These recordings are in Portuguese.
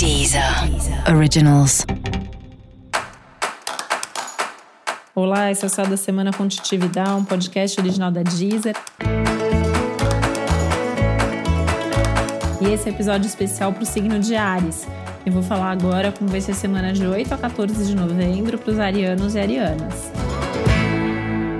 Deezer Originals. Olá, esse é o Céu da Semana Contitividade, um podcast original da Deezer. E esse é episódio especial para o signo de Ares. Eu vou falar agora como vai ser a semana de 8 a 14 de novembro para os arianos e arianas.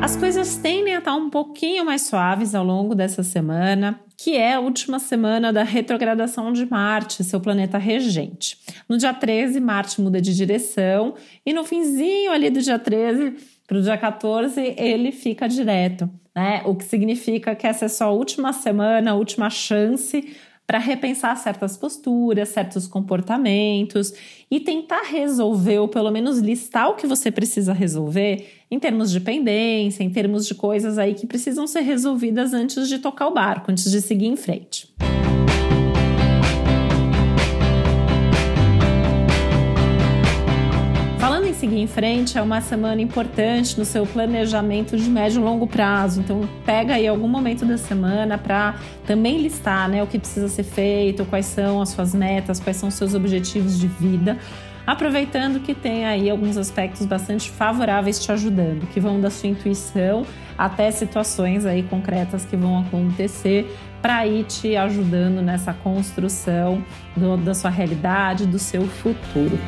As coisas tendem a estar um pouquinho mais suaves ao longo dessa semana, que é a última semana da retrogradação de Marte, seu planeta regente. No dia 13, Marte muda de direção e no finzinho ali do dia 13 para o dia 14 ele fica direto, né? O que significa que essa é só a última semana, a última chance para repensar certas posturas, certos comportamentos e tentar resolver, ou pelo menos listar o que você precisa resolver em termos de pendência, em termos de coisas aí que precisam ser resolvidas antes de tocar o barco, antes de seguir em frente. seguir em frente é uma semana importante no seu planejamento de médio e longo prazo. Então, pega aí algum momento da semana para também listar né, o que precisa ser feito, quais são as suas metas, quais são os seus objetivos de vida. Aproveitando que tem aí alguns aspectos bastante favoráveis te ajudando, que vão da sua intuição até situações aí concretas que vão acontecer para ir te ajudando nessa construção do, da sua realidade, do seu futuro.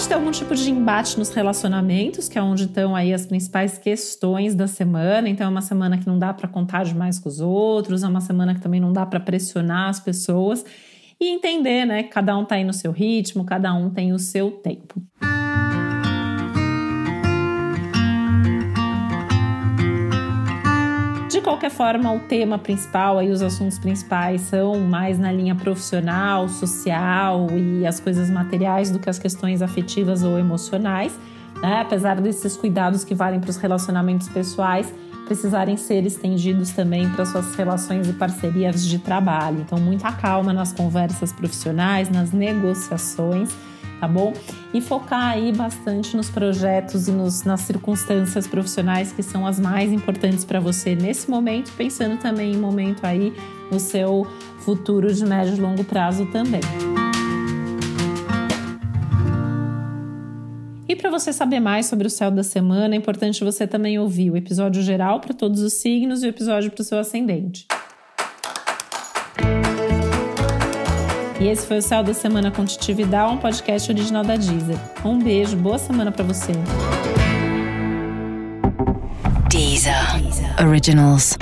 Pode ter algum tipo de embate nos relacionamentos, que é onde estão aí as principais questões da semana. Então, é uma semana que não dá para contar demais com os outros, é uma semana que também não dá para pressionar as pessoas e entender, né? Cada um tá aí no seu ritmo, cada um tem o seu tempo. De forma, o tema principal e os assuntos principais são mais na linha profissional, social e as coisas materiais do que as questões afetivas ou emocionais. Né? Apesar desses cuidados que valem para os relacionamentos pessoais, precisarem ser estendidos também para suas relações e parcerias de trabalho. Então, muita calma nas conversas profissionais, nas negociações tá bom? E focar aí bastante nos projetos e nos, nas circunstâncias profissionais que são as mais importantes para você nesse momento, pensando também em momento aí no seu futuro de médio e longo prazo também. E para você saber mais sobre o céu da semana, é importante você também ouvir o episódio geral para todos os signos e o episódio para o seu ascendente. E esse foi o Céu da Semana com Titividade, um podcast original da Deezer. Um beijo, boa semana para você. Deezer. Originals.